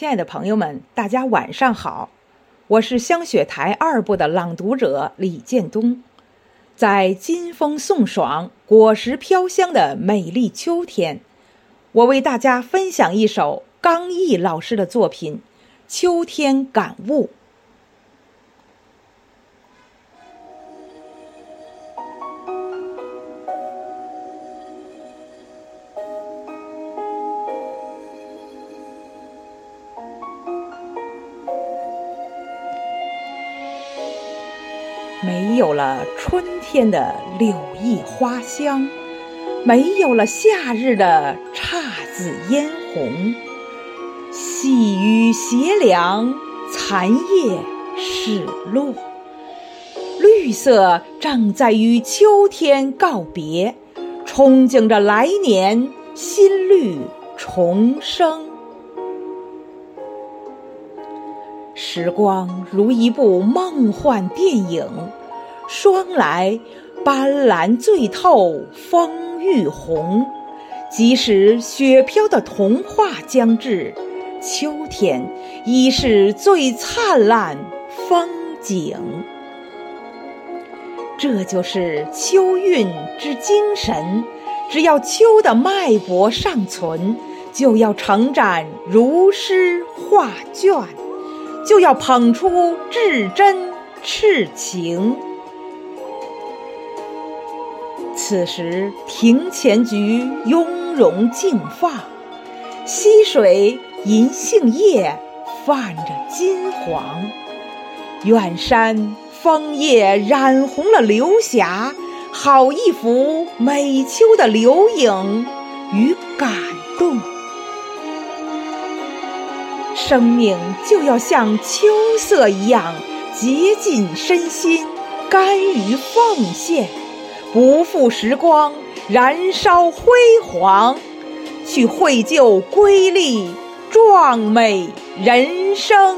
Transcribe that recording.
亲爱的朋友们，大家晚上好，我是香雪台二部的朗读者李建东。在金风送爽、果实飘香的美丽秋天，我为大家分享一首刚毅老师的作品《秋天感悟》。没有了春天的柳意花香，没有了夏日的姹紫嫣红，细雨斜凉，残叶始落，绿色正在与秋天告别，憧憬着来年新绿重生。时光如一部梦幻电影，霜来斑斓最透风欲红。即使雪飘的童话将至，秋天已是最灿烂风景。这就是秋韵之精神。只要秋的脉搏尚存，就要承展如诗画卷。就要捧出至真赤情。此时庭前菊雍容静放，溪水银杏叶泛着金黄，远山枫叶染红了流霞，好一幅美秋的留影与感动。生命就要像秋色一样竭尽身心，甘于奉献，不负时光，燃烧辉煌，去绘就瑰丽壮美人生。